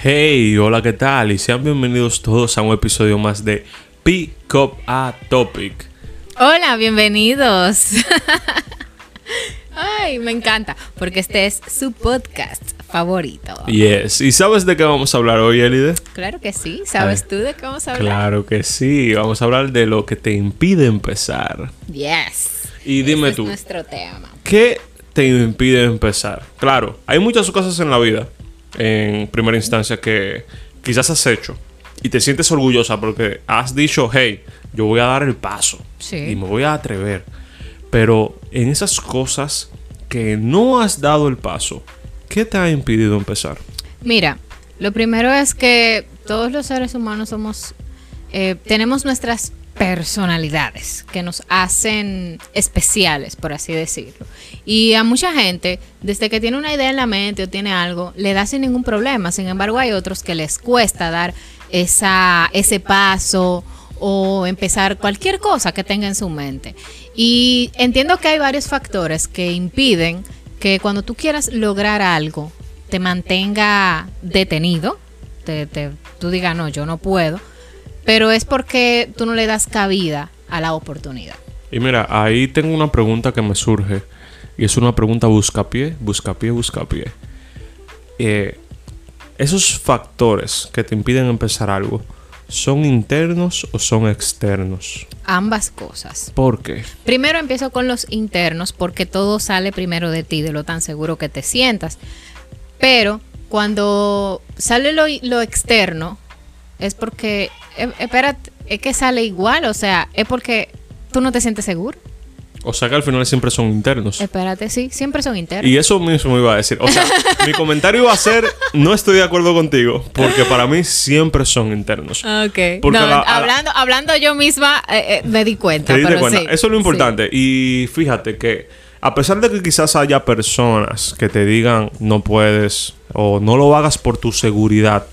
Hey, hola, ¿qué tal? Y sean bienvenidos todos a un episodio más de Pick Up a Topic. Hola, bienvenidos. Ay, me encanta, porque este es su podcast favorito. Yes. ¿Y sabes de qué vamos a hablar hoy, Elide? Claro que sí. ¿Sabes tú de qué vamos a hablar? Claro que sí. Vamos a hablar de lo que te impide empezar. Yes. Y dime tú, Es nuestro tema. ¿qué te impide empezar? Claro, hay muchas cosas en la vida, en primera instancia, que quizás has hecho y te sientes orgullosa porque has dicho, hey, yo voy a dar el paso Sí. y me voy a atrever. Pero en esas cosas que no has dado el paso, ¿qué te ha impedido empezar? Mira, lo primero es que todos los seres humanos somos, eh, tenemos nuestras personalidades que nos hacen especiales, por así decirlo. Y a mucha gente, desde que tiene una idea en la mente o tiene algo, le da sin ningún problema. Sin embargo, hay otros que les cuesta dar esa, ese paso o empezar cualquier cosa que tenga en su mente. Y entiendo que hay varios factores que impiden que cuando tú quieras lograr algo, te mantenga detenido, te, te- tú digas, no, yo no puedo, pero es porque tú no le das cabida a la oportunidad. Y mira, ahí tengo una pregunta que me surge. Y es una pregunta buscapié, buscapié, buscapié. Eh, esos factores que te impiden empezar algo, ¿son internos o son externos? Ambas cosas. ¿Por qué? Primero empiezo con los internos porque todo sale primero de ti, de lo tan seguro que te sientas. Pero cuando sale lo, lo externo, es porque, eh, espérate, es que sale igual, o sea, es porque tú no te sientes seguro. O sea que al final siempre son internos. Espérate, sí, siempre son internos. Y eso mismo iba a decir. O sea, mi comentario iba a ser, no estoy de acuerdo contigo, porque para mí siempre son internos. Ok. No, la- a la- hablando, hablando yo misma, eh, eh, me di cuenta. ¿Te pero cuenta? sí, Eso es lo sí. importante. Y fíjate que a pesar de que quizás haya personas que te digan no puedes o no lo hagas por tu seguridad,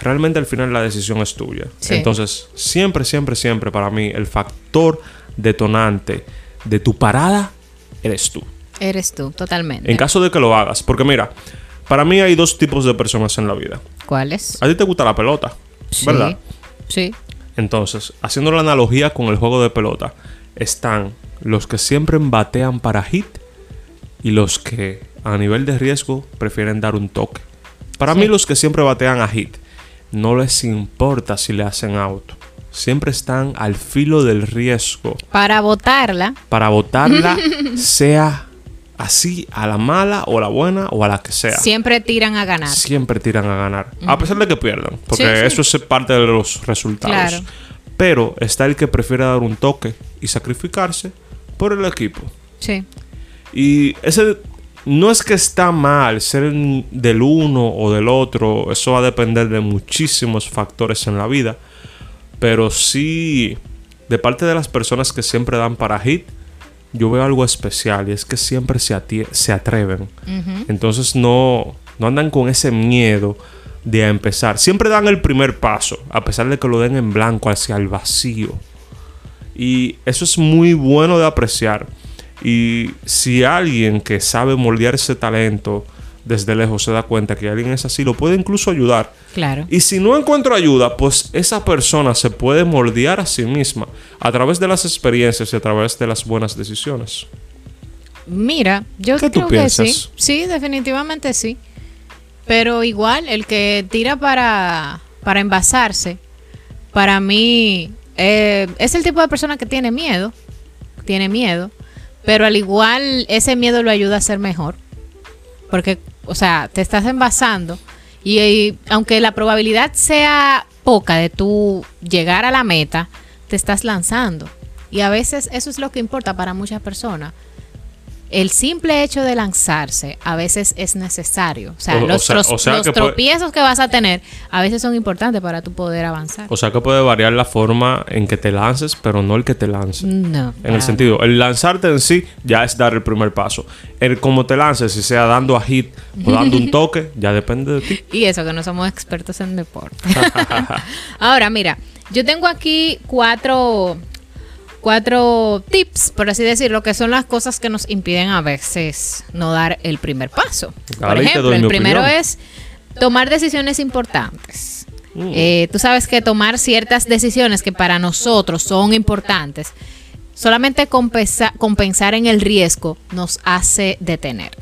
realmente al final la decisión es tuya. Sí. Entonces, siempre, siempre, siempre para mí el factor detonante de tu parada eres tú. Eres tú, totalmente. En caso de que lo hagas. Porque mira, para mí hay dos tipos de personas en la vida. ¿Cuáles? A ti te gusta la pelota, ¿verdad? Sí. Entonces, haciendo la analogía con el juego de pelota, están los que siempre batean para hit y los que a nivel de riesgo prefieren dar un toque. Para Sí. mí los que siempre batean a hit no les importa si le hacen out. Siempre están al filo del riesgo Para votarla, para botarla sea así a la mala o a la buena o a la que sea. siempre tiran a ganar. Siempre tiran a ganar. A pesar de que pierdan. Porque Sí, sí. eso es parte de los resultados. Claro. Pero está el que prefiere dar un toque y sacrificarse por el equipo. Sí. Y ese no es que está mal ser del uno o del otro. Eso va a depender de muchísimos factores en la vida. Pero sí, de parte de las personas que siempre dan para hit, yo veo algo especial y es que siempre se, se atreven. Entonces no, no andan con ese miedo de empezar. Siempre dan el primer paso, a pesar de que lo den en blanco hacia el vacío. Y eso es muy bueno de apreciar. Y si alguien que sabe moldear ese talento desde lejos se da cuenta que alguien es así, lo puede incluso ayudar. Claro. Y si no encuentro ayuda, pues esa persona se puede moldear a sí misma a través de las experiencias y a través de las buenas decisiones. Mira, yo ¿Qué tú creo que sí. piensas? Sí, definitivamente sí. Pero igual, el que tira para, para envasarse, para mí, eh, es el tipo de persona que tiene miedo. Tiene miedo. Pero al igual, ese miedo lo ayuda a ser mejor. Porque, o sea, te estás envasando. Y, aunque la probabilidad sea poca de tú llegar a la meta, te estás lanzando. Y a veces eso es lo que importa para muchas personas. El simple hecho de lanzarse a veces es necesario. O sea, O- o los, sea- o sea los que puede- tropiezos que vas a tener a veces son importantes para tu poder avanzar. O sea que puede variar la forma en que te lances, pero no el que te lance. no. En el sentido, el lanzarte en sí ya es dar el primer paso. El cómo te lances, si sea dando a hit o dando un toque, ya depende de ti. Y eso que no somos expertos en deporte. Ahora, mira, yo tengo aquí cuatro, cuatro tips, por así decirlo, que son las cosas que nos impiden a veces no dar el primer paso. Por ejemplo, el primero opinión. es tomar decisiones importantes. Eh, tú sabes que tomar ciertas decisiones que para nosotros son importantes, solamente compensar en el riesgo nos hace detener.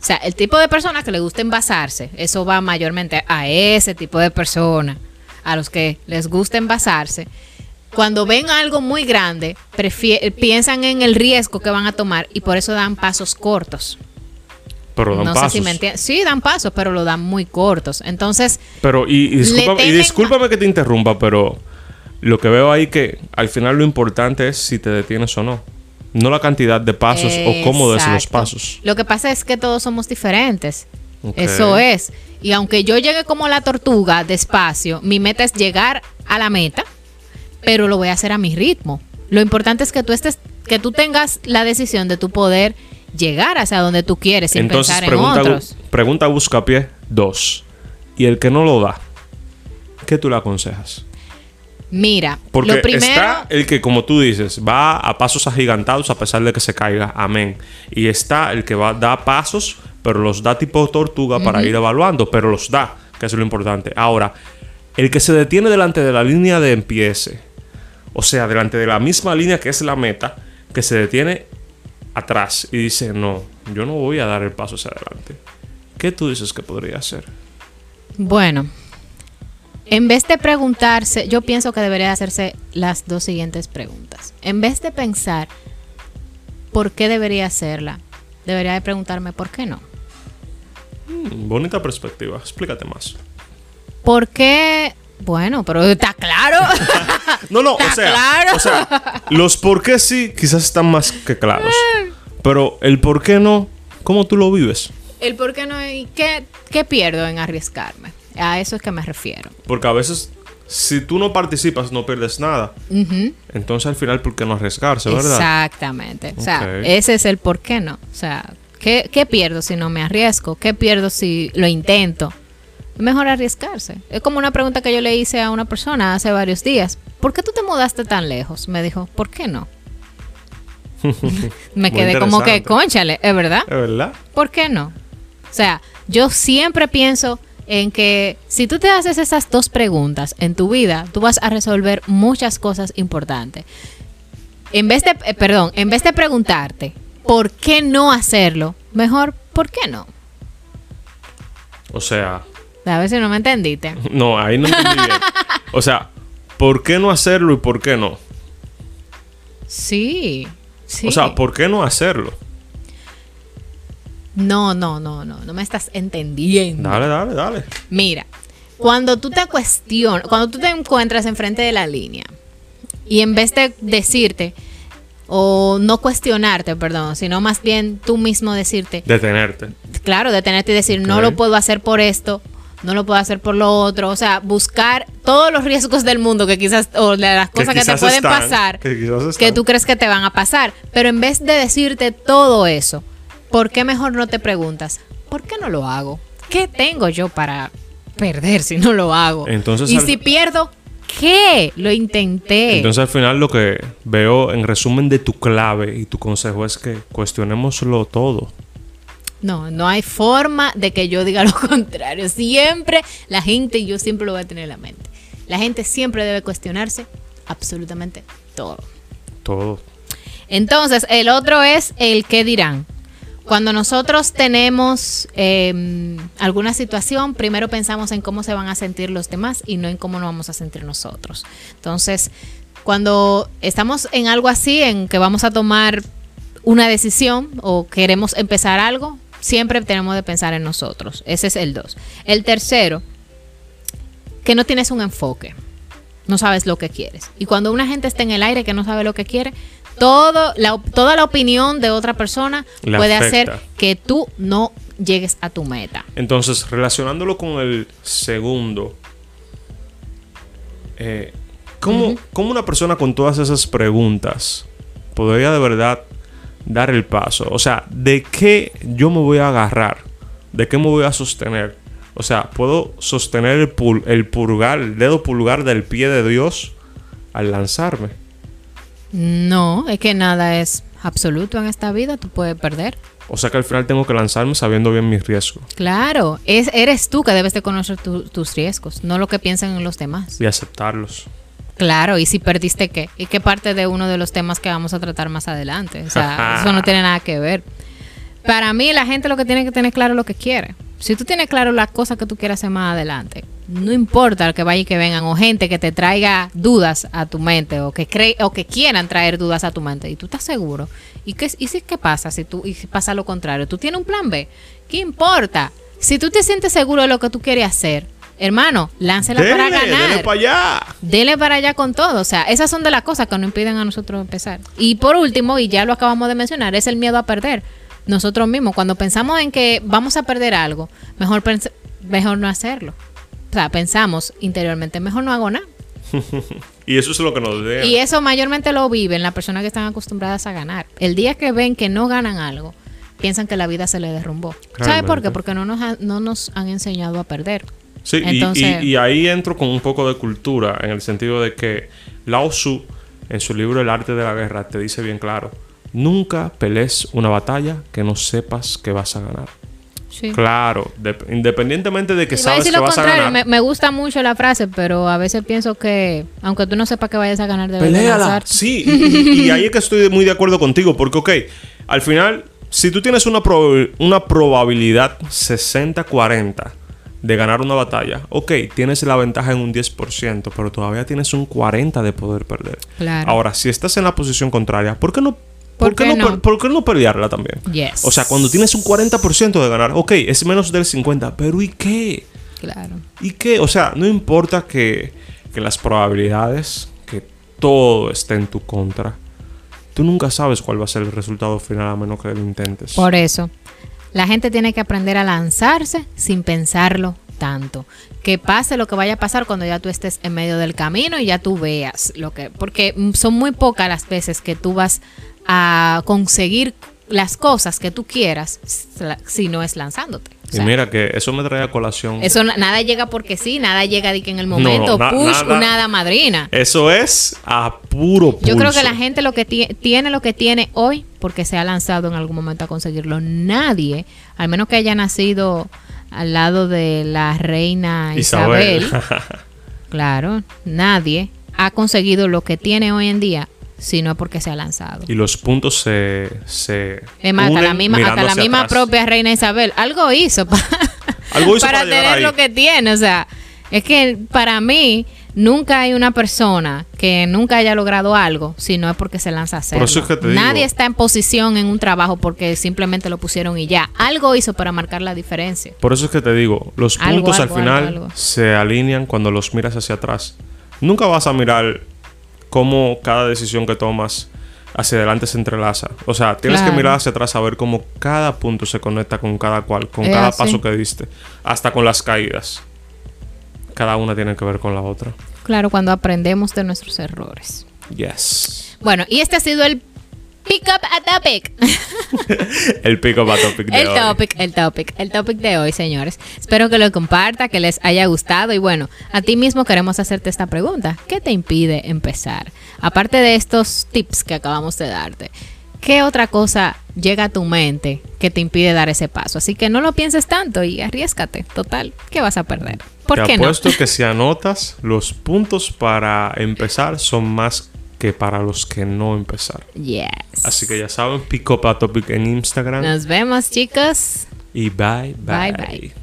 O sea, el tipo de persona que le gusta envasarse, eso va mayormente a ese tipo de persona, a los que les gusta envasarse. Cuando ven algo muy grande, piensan en el riesgo que van a tomar y por eso dan pasos cortos. Pero dan no pasos. Sé si me sí, dan pasos, pero lo dan muy cortos. Entonces. Pero, y, y discúlpame que te interrumpa, pero lo que veo ahí que al final lo importante es si te detienes o no. No la cantidad de pasos o cómo des los pasos. Lo que pasa es que todos somos diferentes. Eso es. Y aunque yo llegue como la tortuga despacio, mi meta es llegar a la meta, pero lo voy a hacer a mi ritmo. Lo importante es que tú estés, que tú tengas la decisión de tu poder llegar hacia donde tú quieres sin Entonces, pensar pregunta, en otros. Pregunta Buscapié dos. Y el que no lo da, ¿qué tú le aconsejas? Mira, porque lo primero... está el que, como tú dices, va a pasos agigantados a pesar de que se caiga. Amén. Y está el que va da pasos, pero los da tipo tortuga para ir evaluando, pero los da, que es lo importante. Ahora, el que se detiene delante de la línea de empiece, o sea, delante de la misma línea que es la meta, que se detiene atrás y dice, no, yo no voy a dar el paso hacia adelante. ¿Qué tú dices que podría hacer? Bueno, en vez de preguntarse, yo pienso que debería hacerse las dos siguientes preguntas. En vez de pensar por qué debería hacerla, debería de preguntarme por qué no. Mm, bonita perspectiva, explícate más. ¿Por qué? Bueno, pero está claro. no, no, o sea, o sea, los por qué sí quizás están más que claros. Pero el por qué no, ¿cómo tú lo vives? El por qué no y qué, qué pierdo en arriesgarme. A eso es que me refiero. Porque a veces, si tú no participas, no pierdes nada. Entonces, al final, ¿por qué no arriesgarse, verdad? Exactamente. O sea, ese es el por qué no. O sea, ¿qué, ¿qué pierdo si no me arriesgo? ¿Qué pierdo si lo intento? Mejor arriesgarse. Es como una pregunta que yo le hice a una persona hace varios días. ¿Por qué tú te mudaste tan lejos? Me dijo, ¿por qué no? me quedé como que, conchale, ¿es verdad? ¿Es verdad? ¿Por qué no? O sea, yo siempre pienso en que si tú te haces esas dos preguntas en tu vida, tú vas a resolver muchas cosas importantes. En vez de, eh, perdón, en vez de preguntarte por qué no hacerlo, mejor, ¿por qué no? O sea... A ver si no me entendiste. No, ahí no entendí bien. O sea, ¿por qué no hacerlo y por qué no? Sí, sí. O sea, ¿por qué no hacerlo? No, no, no, no, no me estás entendiendo. Dale, dale, dale. Mira, cuando tú te cuestionas, cuando tú te encuentras enfrente de la línea y en vez de decirte, o no cuestionarte, perdón, sino más bien tú mismo decirte. Detenerte. Claro, detenerte y decir, no lo puedo hacer por esto, no lo puedo hacer por lo otro. O sea, buscar todos los riesgos del mundo que quizás, o de las cosas que, te pueden pasar, que, que tú crees que te van a pasar. Pero en vez de decirte todo eso, ¿por qué mejor no te preguntas, ¿por qué no lo hago? ¿Qué tengo yo para perder si no lo hago? Entonces, y si pierdo, ¿qué? Lo intenté. Entonces al final lo que veo en resumen de tu clave y tu consejo es que cuestionémoslo todo. No, no hay forma de que yo diga lo contrario. Siempre la gente, y yo siempre lo voy a tener en la mente, la gente siempre debe cuestionarse absolutamente todo. Todo. Entonces, el otro es el qué dirán. Cuando nosotros tenemos em, alguna situación, primero pensamos en cómo se van a sentir los demás y no en cómo nos vamos a sentir nosotros. Entonces, cuando estamos en algo así, en que vamos a tomar una decisión o queremos empezar algo, siempre tenemos de pensar en nosotros. Ese es el dos. El tercero, que no tienes un enfoque. No sabes lo que quieres. Y cuando una gente está en el aire que no sabe lo que quiere, todo toda la opinión de otra persona puede hacer que tú no llegues a tu meta. Entonces, relacionándolo con el segundo, eh, ¿cómo, una persona con todas esas preguntas podría de verdad dar el paso? O sea, ¿de qué yo me voy a agarrar? ¿De qué me voy a sostener? O sea, ¿puedo sostener el, el pulgar, el dedo pulgar del pie de Dios al lanzarme? No, es que nada es absoluto en esta vida, tú puedes perder. O sea que al final tengo que lanzarme sabiendo bien mis riesgos. Claro, es, eres tú que debes de conocer tu- tus riesgos, no lo que piensan en los demás. Y aceptarlos. Claro, y si perdiste qué, y qué parte de uno de los temas que vamos a tratar más adelante. O sea, eso no tiene nada que ver. Para mí, la gente lo que tiene que tener claro es lo que quiere. Si tú tienes claro las cosas que tú quieres hacer más adelante, no importa que vaya y que vengan, o gente que te traiga dudas a tu mente, o que cree, o que quieran traer dudas a tu mente, y tú estás seguro. ¿Y qué, y si qué pasa si tú y si pasa lo contrario? ¿Tú tienes un plan B? ¿Qué importa? Si tú te sientes seguro de lo que tú quieres hacer, hermano, láncela para ganar. dele para allá. Dele para allá con todo. O sea, esas son de las cosas que nos impiden a nosotros empezar. Y por último, y ya lo acabamos de mencionar, es el miedo a perder. Nosotros mismos, cuando pensamos en que vamos a perder algo, mejor, mejor no hacerlo. O sea, pensamos interiormente, mejor no hago nada. Y eso es lo que nos deja. Y eso mayormente lo viven las personas que están acostumbradas a ganar. El día que ven que no ganan algo, piensan que la vida se les derrumbó. ¿Sabe por qué? Porque no nos, ha- no nos han enseñado a perder. Sí, y- Entonces- y, y ahí entro con un poco de cultura, en el sentido de que Lao Tzu, en su libro El arte de la guerra, te dice bien claro, nunca pelees una batalla que no sepas que vas a ganar. Sí. Claro, de- independientemente de que Iba a sabes decir que lo vas a contrario, ganar, me, me gusta mucho la frase, pero a veces pienso que, aunque tú no sepas que vayas a ganar, debes de Peléala. lanzarte. Sí, y ahí es que estoy muy de acuerdo contigo, porque, ok, al final, si tú tienes una, prob- una probabilidad 60-40 de ganar una batalla, ok, tienes la ventaja en un 10%, pero todavía tienes un 40% de poder perder. Claro. Ahora, si estás en la posición contraria, ¿por qué no, ¿Por qué no? ¿por qué no pelearla también? Yes. O sea, cuando tienes un 40% de ganar, ok, es menos del 50%, pero ¿y qué? Claro. ¿Y qué? O sea, no importa que, que las probabilidades, que todo esté en tu contra. Tú nunca sabes cuál va a ser el resultado final a menos que lo intentes. Por eso, la gente tiene que aprender a lanzarse sin pensarlo tanto. Que pase lo que vaya a pasar cuando ya tú estés en medio del camino y ya tú veas lo que... Porque son muy pocas las veces que tú vas a conseguir las cosas que tú quieras si no es lanzándote. O sea, y mira que eso me trae a colación. Eso na- nada llega porque sí, nada llega de que en el momento, na- push, nada. nada madrina. Eso es a puro pulso. Yo creo que la gente lo que tie- tiene lo que tiene hoy porque se ha lanzado en algún momento a conseguirlo. Nadie, al menos que haya nacido al lado de la reina Isabel, claro, nadie ha conseguido lo que tiene hoy en día si no es porque se ha lanzado. y los puntos se. se Es más, hasta la misma, hasta la misma atrás. propia reina Isabel algo hizo, pa- Algo hizo para, para tener ahí. lo que tiene. O sea, es que para mí nunca hay una persona que nunca haya logrado algo si no es porque se lanza a hacerlo. Es que Nadie digo- está en posición en un trabajo porque simplemente lo pusieron y ya. Algo hizo para marcar la diferencia. Por eso es que te digo, los Algo, puntos algo, al final algo. se alinean cuando los miras hacia atrás. Nunca vas a mirar cómo cada decisión que tomas hacia adelante se entrelaza. O sea, tienes que mirar hacia atrás a ver cómo cada punto se conecta con cada cual, con Es cada así. paso que diste, hasta con las caídas. Cada una tiene que ver con la otra. Claro, cuando aprendemos de nuestros errores. Yes. Bueno, y este ha sido el Pick Up a Topic. El pico up a topic de El hoy. topic, el topic, el topic de hoy, señores. Espero que lo comparta, que les haya gustado y bueno, a ti mismo queremos hacerte esta pregunta. ¿Qué te impide empezar? Aparte de estos tips que acabamos de darte, ¿qué otra cosa llega a tu mente que te impide dar ese paso? Así que no lo pienses tanto y arriesgate. Total, ¿qué vas a perder? ¿Por Te qué no? apuesto que si anotas, los puntos para empezar son más que para los que no empezar. Yes. Así que ya saben, pick up a topic en Instagram. Nos vemos, chicos. Y bye, bye. Bye, bye.